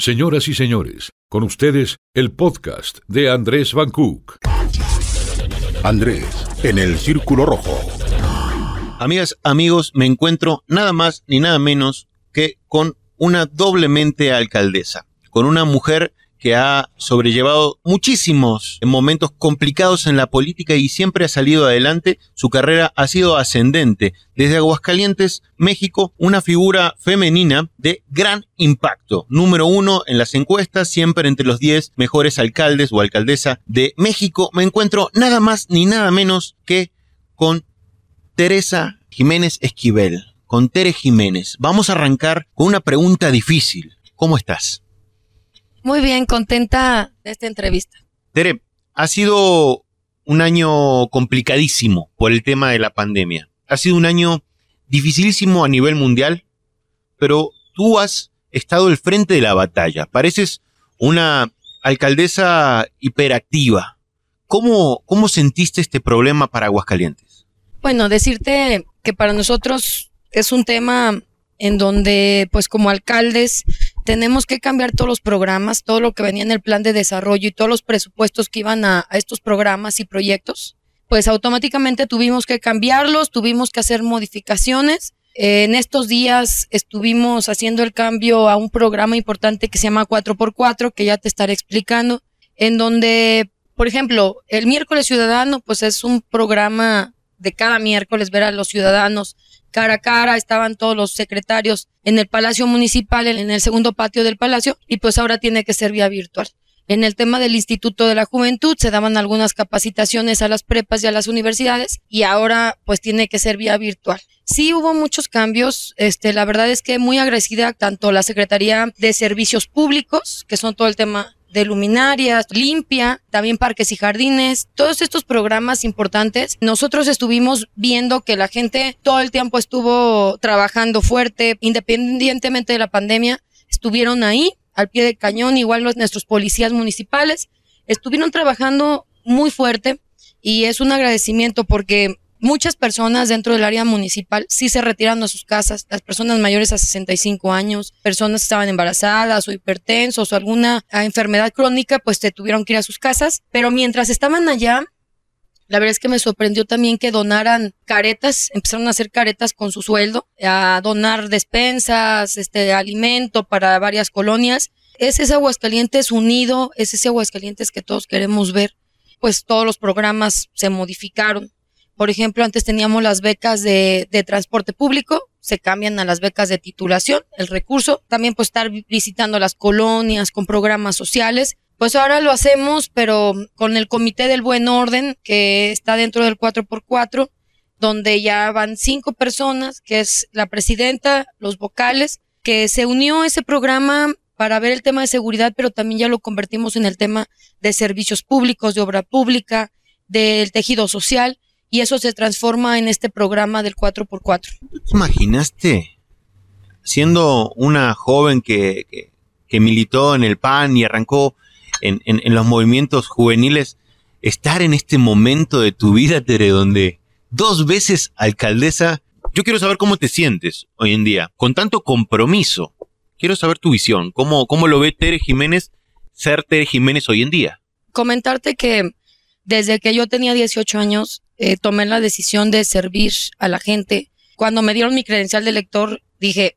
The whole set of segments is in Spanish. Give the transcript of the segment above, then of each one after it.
Señoras y señores, con ustedes el podcast de Andrés Van Cook. Andrés, en el Círculo Rojo. Amigas, amigos, me encuentro nada más ni nada menos que con una doblemente alcaldesa, con una mujer que ha sobrellevado muchísimos momentos complicados en la política y siempre ha salido adelante. Su carrera ha sido ascendente. Desde Aguascalientes, México, una figura femenina de gran impacto. Número uno en las encuestas, siempre entre los 10 mejores alcaldes o alcaldesa de México. Me encuentro nada más ni nada menos que con Teresa Jiménez Esquivel. Con Tere Jiménez. Vamos a arrancar con una pregunta difícil. ¿Cómo estás? Muy bien, contenta de esta entrevista. Tere, ha sido un año complicadísimo por el tema de la pandemia. Ha sido un año dificilísimo a nivel mundial, pero tú has estado al frente de la batalla. Pareces una alcaldesa hiperactiva. ¿Cómo, cómo sentiste este problema para Aguascalientes? Bueno, decirte que para nosotros es un tema en donde, pues como alcaldes, tenemos que cambiar todos los programas, todo lo que venía en el plan de desarrollo y todos los presupuestos que iban a, estos programas y proyectos, pues automáticamente tuvimos que cambiarlos, tuvimos que hacer modificaciones. en estos días estuvimos haciendo el cambio a un programa importante que se llama 4x4, que ya te estaré explicando, en donde, por ejemplo, el miércoles ciudadano, pues es un programa de cada miércoles ver a los ciudadanos cara a cara, estaban todos los secretarios en el Palacio Municipal, en el segundo patio del Palacio, y pues ahora tiene que ser vía virtual. En el tema del Instituto de la Juventud se daban algunas capacitaciones a las prepas y a las universidades y ahora pues tiene que ser vía virtual. Sí hubo muchos cambios, este, la verdad es que muy agradecida tanto la Secretaría de Servicios Públicos, que son todo el tema de luminarias, limpia, también parques y jardines, todos estos programas importantes. Nosotros estuvimos viendo que la gente todo el tiempo estuvo trabajando fuerte, independientemente de la pandemia, estuvieron ahí al pie del cañón, igual los, nuestros policías municipales, estuvieron trabajando muy fuerte y es un agradecimiento porque muchas personas dentro del área municipal sí se retiran a sus casas, las personas mayores a 65 años, personas que estaban embarazadas o hipertensos o alguna ah, enfermedad crónica, pues te tuvieron que ir a sus casas, pero mientras estaban allá, la verdad es que me sorprendió también que donaran caretas, empezaron a hacer caretas con su sueldo, a donar despensas, este alimento para varias colonias. Es ese Aguascalientes unido, es ese Aguascalientes que todos queremos ver. Pues todos los programas se modificaron por ejemplo, antes teníamos las becas de, transporte público, se cambian a las becas de titulación, el recurso, también pues estar visitando las colonias con programas sociales. Pues ahora lo hacemos, pero con el Comité del Buen Orden, que está dentro del 4x4, donde ya van cinco personas, que es la presidenta, los vocales, que se unió ese programa para ver el tema de seguridad, pero también ya lo convertimos en el tema de servicios públicos, de obra pública, del tejido social y eso se transforma en este programa del 4x4. ¿Te imaginaste siendo una joven que, que, militó en el PAN y arrancó en, en, los movimientos juveniles, estar en este momento de tu vida, Tere, donde dos veces alcaldesa, yo quiero saber cómo te sientes hoy en día, con tanto compromiso. Quiero saber tu visión, cómo, cómo lo ve Tere Jiménez, ser Tere Jiménez hoy en día. Comentarte que desde que yo tenía 18 años, eh, tomé la decisión de servir a la gente. Cuando me dieron mi credencial de lector, dije,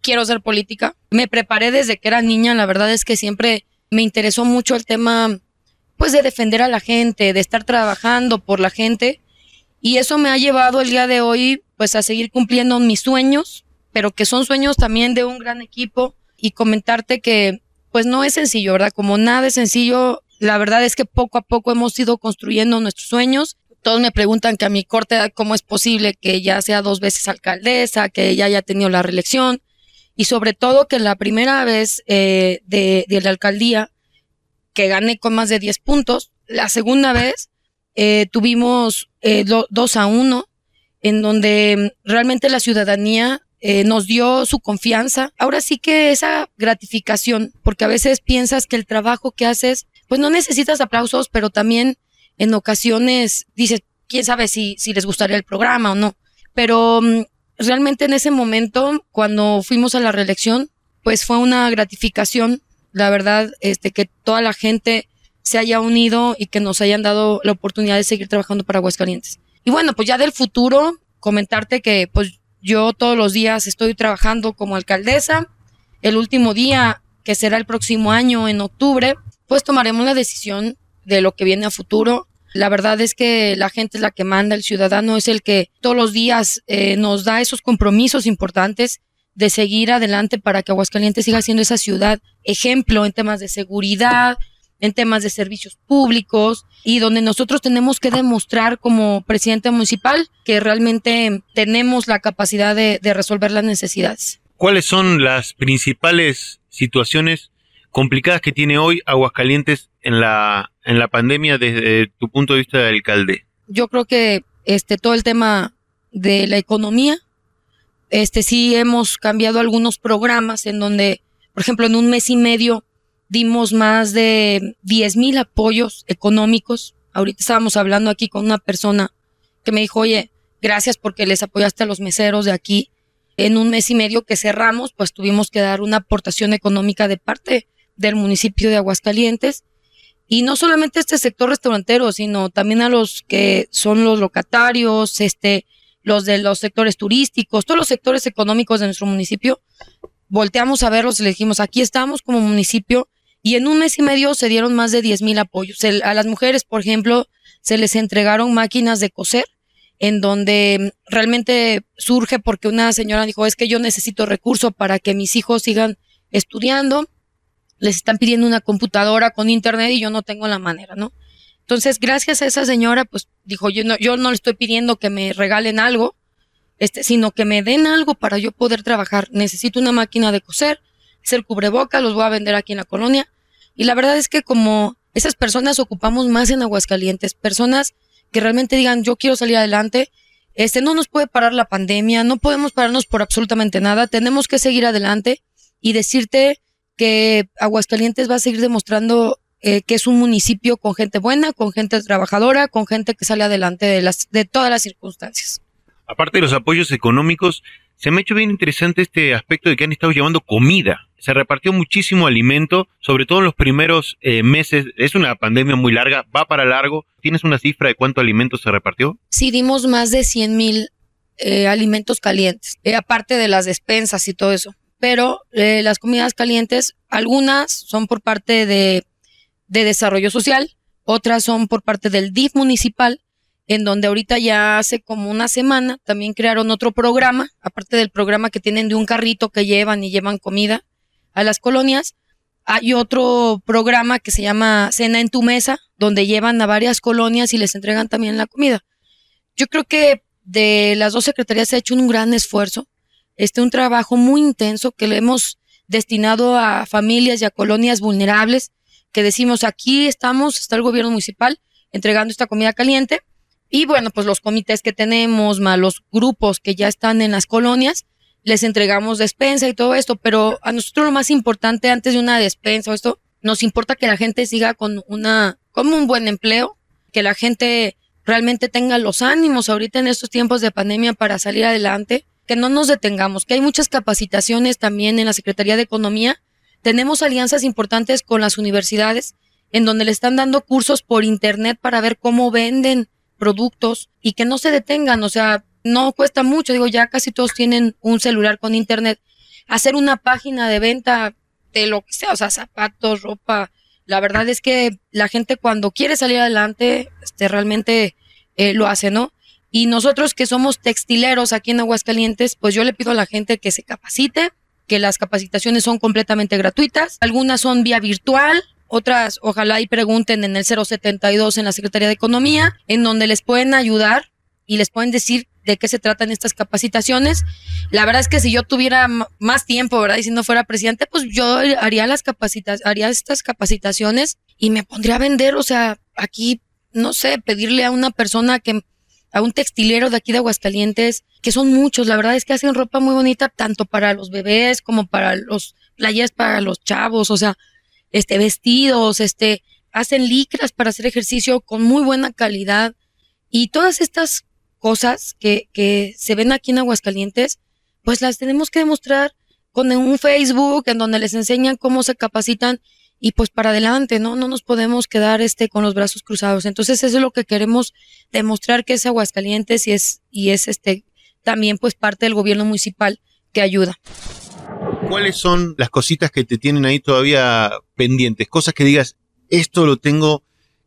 quiero ser política. Me preparé desde que era niña, la verdad es que siempre me interesó mucho el tema, pues, de defender a la gente, de estar trabajando por la gente. Y eso me ha llevado el día de hoy, pues, a seguir cumpliendo mis sueños, pero que son sueños también de un gran equipo y comentarte que, pues, no es sencillo, ¿verdad? Como nada es sencillo, la verdad es que poco a poco hemos ido construyendo nuestros sueños todos me preguntan que a mi corte edad cómo es posible que ya sea dos veces alcaldesa, que ya haya tenido la reelección y sobre todo que la primera vez eh, de, la alcaldía que gané con más de 10 puntos, la segunda vez eh, tuvimos eh, dos a uno en donde realmente la ciudadanía nos dio su confianza. Ahora sí que esa gratificación, porque a veces piensas que el trabajo que haces, pues no necesitas aplausos, pero también en ocasiones dices, quién sabe si, si les gustaría el programa o no. Pero mm, realmente en ese momento, cuando fuimos a la reelección, pues fue una gratificación la verdad, este, que toda la gente se haya unido y que nos hayan dado la oportunidad de seguir trabajando para Aguascalientes. Y bueno, pues ya del futuro, comentarte que pues yo todos los días estoy trabajando como alcaldesa. El último día, que será el próximo año, en octubre, pues tomaremos la decisión de lo que viene a futuro. La verdad es que la gente es la que manda, el ciudadano es el que todos los días eh, nos da esos compromisos importantes de seguir adelante para que Aguascalientes siga siendo esa ciudad ejemplo en temas de seguridad, en temas de servicios públicos y donde nosotros tenemos que demostrar como presidente municipal que realmente tenemos la capacidad de, de resolver las necesidades. ¿Cuáles son las principales situaciones complicadas que tiene hoy Aguascalientes en la, en la pandemia desde tu punto de vista de alcalde? Yo creo que este todo el tema de la economía, este sí hemos cambiado algunos programas en donde, por ejemplo, en un mes y medio dimos más de 10 mil apoyos económicos. Ahorita estábamos hablando aquí con una persona que me dijo, oye, gracias porque les apoyaste a los meseros de aquí. En un mes y medio que cerramos, pues tuvimos que dar una aportación económica de parte del municipio de Aguascalientes. Y no solamente este sector restaurantero, sino también a los que son los locatarios, este, los de los sectores turísticos, todos los sectores económicos de nuestro municipio. Volteamos a verlos y le dijimos, aquí estamos como municipio y en un mes y medio se dieron más de 10 mil apoyos. a las mujeres, por ejemplo, se les entregaron máquinas de coser, en donde realmente surge porque una señora dijo, es que yo necesito recursos para que mis hijos sigan estudiando. Les están pidiendo una computadora con internet y yo no tengo la manera, ¿no? Entonces, gracias a esa señora, pues dijo, yo no, yo no le estoy pidiendo que me regalen algo, este, sino que me den algo para yo poder trabajar. Necesito una máquina de coser, ser cubreboca, los voy a vender aquí en la colonia. Y la verdad es que como esas personas ocupamos más en Aguascalientes, personas que realmente digan, yo quiero salir adelante, este, no nos puede parar la pandemia, no podemos pararnos por absolutamente nada, tenemos que seguir adelante y decirte que Aguascalientes va a seguir demostrando eh, que es un municipio con gente buena, con gente trabajadora, con gente que sale adelante de, las, de todas las circunstancias. Aparte de los apoyos económicos, se me ha hecho bien interesante este aspecto de que han estado llevando comida. Se repartió muchísimo alimento, sobre todo en los primeros eh, meses. Es una pandemia muy larga, va para largo. ¿Tienes una cifra de cuánto alimento se repartió? Sí, dimos más de 100 mil eh, alimentos calientes, eh, aparte de las despensas y todo eso. Pero las comidas calientes, algunas son por parte de, de desarrollo social, otras son por parte del DIF municipal en donde ahorita ya hace como una semana también crearon otro programa, aparte del programa que tienen de un carrito que llevan y llevan comida a las colonias. Hay otro programa que se llama Cena en tu Mesa, donde llevan a varias colonias y les entregan también la comida. Yo creo que de las dos secretarías se ha hecho un gran esfuerzo, este un trabajo muy intenso que le hemos destinado a familias y a colonias vulnerables, que decimos aquí estamos, está el gobierno municipal entregando esta comida caliente y bueno, pues los comités que tenemos, los grupos que ya están en las colonias, les entregamos despensa y todo esto, pero a nosotros lo más importante antes de una despensa o esto, nos importa que la gente siga con una, como un buen empleo, que la gente realmente tenga los ánimos ahorita en estos tiempos de pandemia para salir adelante, que no nos detengamos, que hay muchas capacitaciones también en la Secretaría de Economía. Tenemos alianzas importantes con las universidades en donde le están dando cursos por internet para ver cómo venden productos y que no se detengan, o sea, no cuesta mucho, digo, ya casi todos tienen un celular con internet. Hacer una página de venta de lo que sea, o sea, zapatos, ropa, la verdad es que la gente cuando quiere salir adelante, este, realmente eh, lo hace, ¿no? Y nosotros que somos textileros aquí en Aguascalientes, pues yo le pido a la gente que se capacite, que las capacitaciones son completamente gratuitas, algunas son vía virtual, otras ojalá y pregunten en el 072 en la Secretaría de Economía, en donde les pueden ayudar y les pueden decir de qué se tratan estas capacitaciones. La verdad es que si yo tuviera más tiempo, ¿verdad? Y si no fuera presidente, pues yo haría las capacitas, haría estas capacitaciones y me pondría a vender, o sea, aquí, no sé, pedirle a una persona que, a un textilero de aquí de Aguascalientes, que son muchos, la verdad es que hacen ropa muy bonita, tanto para los bebés como para los playas para los chavos, o sea, este, vestidos, este, hacen licras para hacer ejercicio con muy buena calidad. Y todas estas cosas que, que se ven aquí en Aguascalientes, pues las tenemos que demostrar con un Facebook en donde les enseñan cómo se capacitan y pues para adelante, ¿no? No nos podemos quedar este con los brazos cruzados. Entonces eso es lo que queremos demostrar que es Aguascalientes y es y es este también pues parte del gobierno municipal que ayuda. ¿Cuáles son las cositas que te tienen ahí todavía pendientes? Cosas que digas, esto lo tengo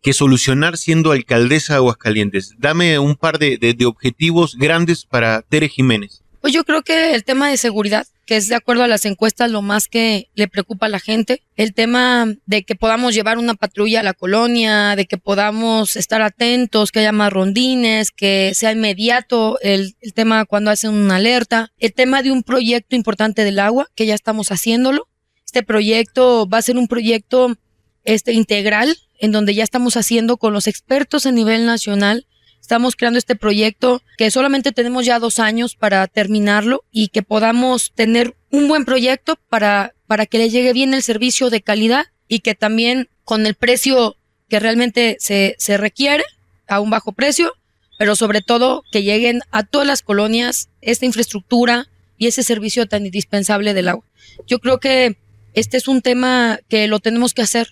que solucionar siendo alcaldesa de Aguascalientes. Dame un par de, de objetivos grandes para Tere Jiménez. Pues yo creo que el tema de seguridad, que es de acuerdo a las encuestas lo más que le preocupa a la gente. El tema de que podamos llevar una patrulla a la colonia, de que podamos estar atentos, que haya más rondines, que sea inmediato el, el tema cuando hacen una alerta. El tema de un proyecto importante del agua, que ya estamos haciéndolo. Este proyecto va a ser un proyecto este, integral, en donde ya estamos haciendo con los expertos a nivel nacional Estamos creando este proyecto que solamente tenemos ya dos años para terminarlo y que podamos tener un buen proyecto para, para que le llegue bien el servicio de calidad y que también con el precio que realmente se, se requiere, a un bajo precio, pero sobre todo que lleguen a todas las colonias esta infraestructura y ese servicio tan indispensable del agua. Yo creo que este es un tema que lo tenemos que hacer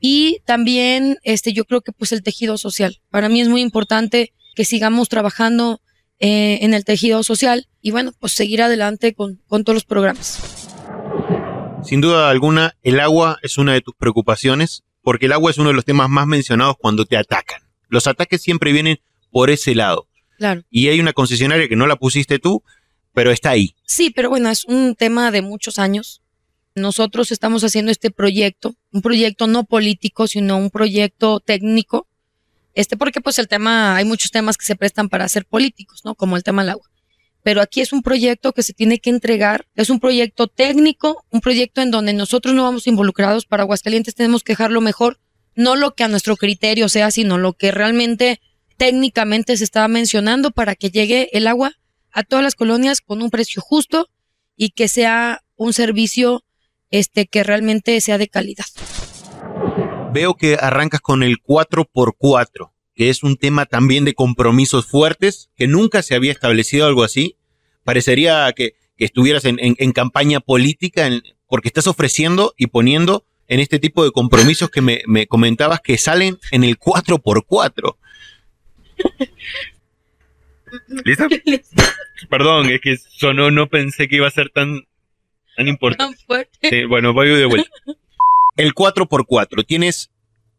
y también, este, yo creo que pues el tejido social. Para mí es muy importante que sigamos trabajando eh, en el tejido social y bueno, pues seguir adelante con, con todos los programas. Sin duda alguna, el agua es una de tus preocupaciones, porque el agua es uno de los temas más mencionados cuando te atacan. Los ataques siempre vienen por ese lado. Claro. Y hay una concesionaria que no la pusiste tú, pero está ahí. Sí, pero bueno, es un tema de muchos años nosotros estamos haciendo este proyecto, un proyecto no político, sino un proyecto técnico, este porque pues el tema, hay muchos temas que se prestan para ser políticos, ¿no? Como el tema del agua. Pero aquí es un proyecto que se tiene que entregar, es un proyecto técnico, un proyecto en donde nosotros no vamos involucrados, para Aguascalientes tenemos que dejarlo mejor, no lo que a nuestro criterio sea, sino lo que realmente técnicamente se estaba mencionando para que llegue el agua a todas las colonias con un precio justo y que sea un servicio este, que realmente sea de calidad. Veo que arrancas con el 4x4, que es un tema también de compromisos fuertes, que nunca se había establecido algo así. Parecería que, estuvieras en, campaña política, porque estás ofreciendo y poniendo en este tipo de compromisos que me, me comentabas que salen en el 4x4. ¿Listo? Perdón, es que sonó, no pensé que iba a ser tan, tan importante. Sí, bueno, voy de vuelta. El 4x4. Tienes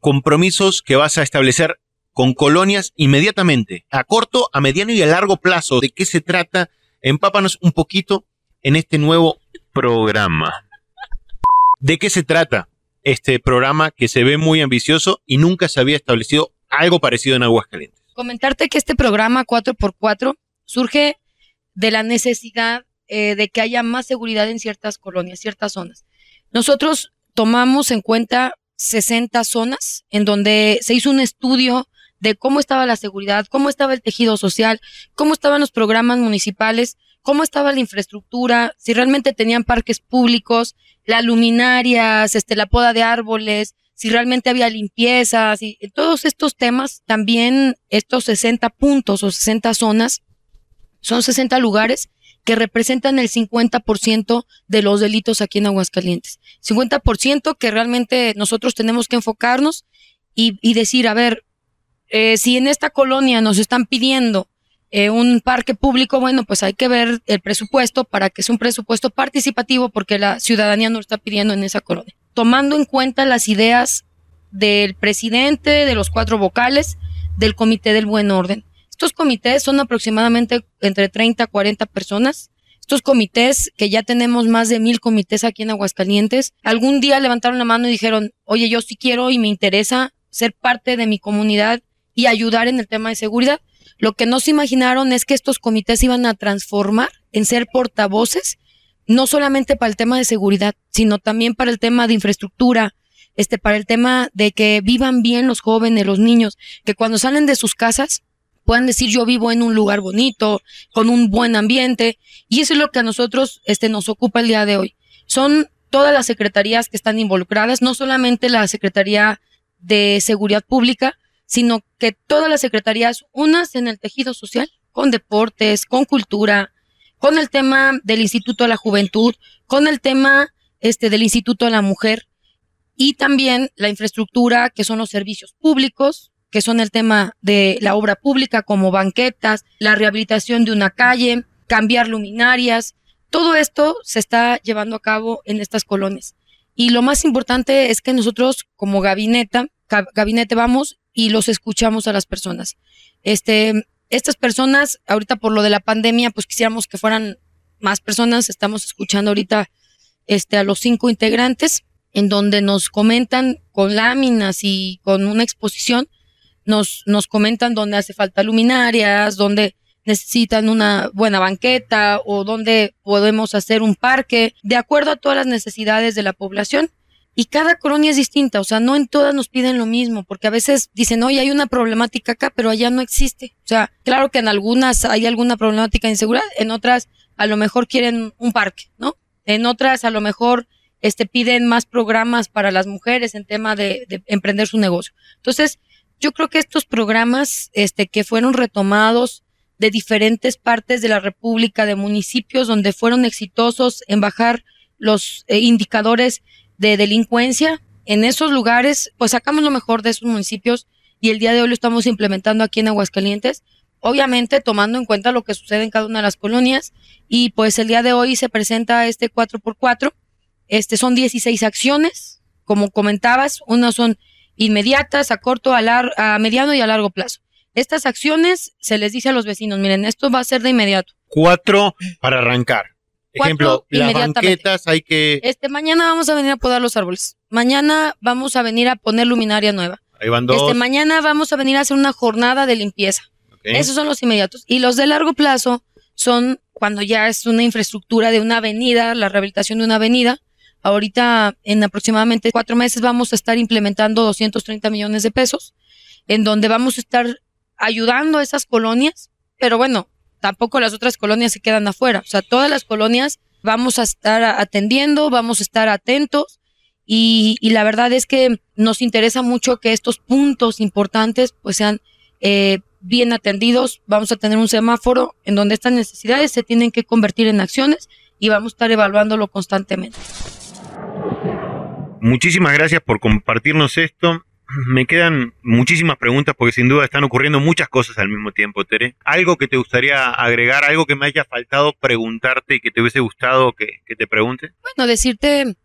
compromisos que vas a establecer con colonias inmediatamente, a corto, a mediano y a largo plazo. ¿De qué se trata? Empápanos un poquito en este nuevo programa. ¿De qué se trata este programa que se ve muy ambicioso y nunca se había establecido algo parecido en Aguascalientes? Comentarte que este programa 4x4 surge de la necesidad eh, de que haya más seguridad en ciertas colonias, ciertas zonas. Nosotros tomamos en cuenta 60 zonas en donde se hizo un estudio de cómo estaba la seguridad, cómo estaba el tejido social, cómo estaban los programas municipales, cómo estaba la infraestructura, si realmente tenían parques públicos, las luminarias, este, la poda de árboles, si realmente había limpieza, y todos estos temas, también estos 60 puntos o 60 zonas, son 60 lugares que representan el 50% de los delitos aquí en Aguascalientes. 50% que realmente nosotros tenemos que enfocarnos y, decir, a ver, eh, si en esta colonia nos están pidiendo eh, un parque público, bueno, pues hay que ver el presupuesto para que sea un presupuesto participativo porque la ciudadanía nos está pidiendo en esa colonia. Tomando en cuenta las ideas del presidente, de los cuatro vocales, del Comité del Buen Orden. Estos comités son aproximadamente entre 30 a 40 personas. Estos comités, que ya tenemos más de mil comités aquí en Aguascalientes, algún día levantaron la mano y dijeron, oye, yo sí quiero y me interesa ser parte de mi comunidad y ayudar en el tema de seguridad. Lo que no se imaginaron es que estos comités iban a transformar en ser portavoces, no solamente para el tema de seguridad, sino también para el tema de infraestructura, este, para el tema de que vivan bien los jóvenes, los niños, que cuando salen de sus casas puedan decir yo vivo en un lugar bonito, con un buen ambiente, y eso es lo que a nosotros este, nos ocupa el día de hoy. Son todas las secretarías que están involucradas, no solamente la Secretaría de Seguridad Pública, sino que todas las secretarías, unas en el tejido social, con deportes, con cultura, con el tema del Instituto de la Juventud, con el tema este, del Instituto de la Mujer y también la infraestructura, que son los servicios públicos, que son el tema de la obra pública como banquetas, la rehabilitación de una calle, cambiar luminarias. Todo esto se está llevando a cabo en estas colonias. Y lo más importante es que nosotros como gabinete, vamos y los escuchamos a las personas. Este, estas personas, ahorita por lo de la pandemia, pues quisiéramos que fueran más personas. Estamos escuchando ahorita este, a los cinco integrantes, en donde nos comentan con láminas y con una exposición, nos, nos comentan dónde hace falta luminarias, dónde necesitan una buena banqueta o dónde podemos hacer un parque, de acuerdo a todas las necesidades de la población. Y cada colonia es distinta, o sea, no en todas nos piden lo mismo, porque a veces dicen, oye, hay una problemática acá, pero allá no existe. O sea, claro que en algunas hay alguna problemática de inseguridad, en otras a lo mejor quieren un parque, ¿no? En otras a lo mejor este, piden más programas para las mujeres en tema de, de emprender su negocio. Entonces, yo creo que estos programas este, que fueron retomados de diferentes partes de la República, de municipios donde fueron exitosos en bajar los eh, indicadores de delincuencia, en esos lugares, pues sacamos lo mejor de esos municipios y el día de hoy lo estamos implementando aquí en Aguascalientes, obviamente tomando en cuenta lo que sucede en cada una de las colonias y pues el día de hoy se presenta este 4x4, este son 16 acciones, como comentabas, unas son inmediatas, a corto, a, a mediano y a largo plazo. Estas acciones se les dice a los vecinos, miren, esto va a ser de inmediato. Cuatro para arrancar. Ejemplo, las banquetas hay que... Este, mañana vamos a venir a podar los árboles. Mañana vamos a venir a poner luminaria nueva. Ahí van dos. Este, mañana vamos a venir a hacer una jornada de limpieza. Esos son los inmediatos. Y los de largo plazo son cuando ya es una infraestructura de una avenida, la rehabilitación de una avenida. Ahorita, en aproximadamente cuatro meses, vamos a estar implementando 230 millones de pesos, en donde vamos a estar ayudando a esas colonias, pero bueno, tampoco las otras colonias se quedan afuera. O sea, todas las colonias vamos a estar atendiendo, vamos a estar atentos y, la verdad es que nos interesa mucho que estos puntos importantes pues sean eh, bien atendidos. Vamos a tener un semáforo en donde estas necesidades se tienen que convertir en acciones y vamos a estar evaluándolo constantemente. Muchísimas gracias por compartirnos esto me quedan muchísimas preguntas porque sin duda están ocurriendo muchas cosas al mismo tiempo, Tere. ¿Algo que te gustaría agregar, algo que me haya faltado preguntarte y que te hubiese gustado que, te pregunte? Bueno, decirte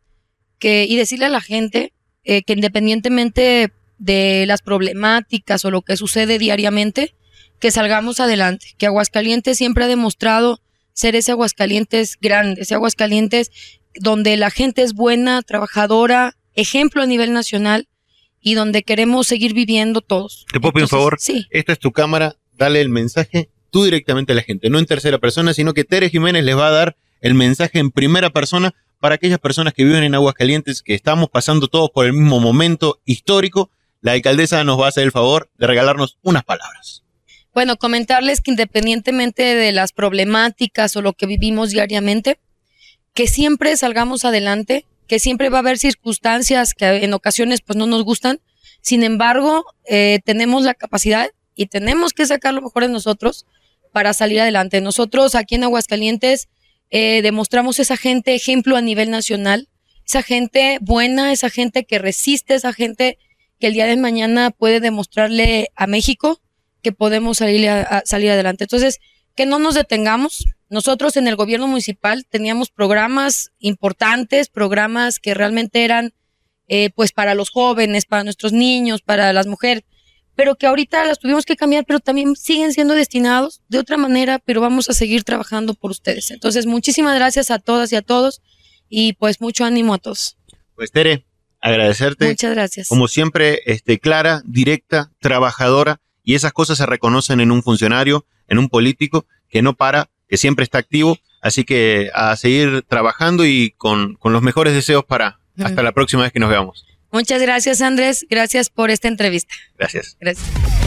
que y decirle a la gente eh, que independientemente de las problemáticas o lo que sucede diariamente, que salgamos adelante, que Aguascalientes siempre ha demostrado ser ese Aguascalientes grande, ese Aguascalientes donde la gente es buena, trabajadora, ejemplo a nivel nacional y donde queremos seguir viviendo todos. ¿Te puedo pedir un favor? Sí. Esta es tu cámara, dale el mensaje tú directamente a la gente, no en tercera persona, sino que Tere Jiménez les va a dar el mensaje en primera persona para aquellas personas que viven en Aguascalientes, que estamos pasando todos por el mismo momento histórico. La alcaldesa nos va a hacer el favor de regalarnos unas palabras. Bueno, comentarles que independientemente de las problemáticas o lo que vivimos diariamente, que siempre salgamos adelante, que siempre va a haber circunstancias que en ocasiones pues no nos gustan. Sin embargo, eh, tenemos la capacidad y tenemos que sacar lo mejor de nosotros para salir adelante. Nosotros aquí en Aguascalientes eh, demostramos esa gente ejemplo a nivel nacional, esa gente buena, esa gente que resiste, esa gente que el día de mañana puede demostrarle a México que podemos salir, a salir adelante. Entonces, que no nos detengamos, nosotros en el gobierno municipal teníamos programas importantes, programas que realmente eran eh, pues para los jóvenes, para nuestros niños, para las mujeres, pero que ahorita las tuvimos que cambiar, pero también siguen siendo destinados de otra manera, pero vamos a seguir trabajando por ustedes. Entonces, muchísimas gracias a todas y a todos y pues mucho ánimo a todos. Pues Tere, agradecerte. Muchas gracias. Como siempre, este, clara, directa, trabajadora y esas cosas se reconocen en un funcionario, en un político que no para que siempre está activo. Así que a seguir trabajando y con, con los mejores deseos para hasta la próxima vez que nos veamos. Muchas gracias, Andrés. Gracias por esta entrevista. Gracias. Gracias.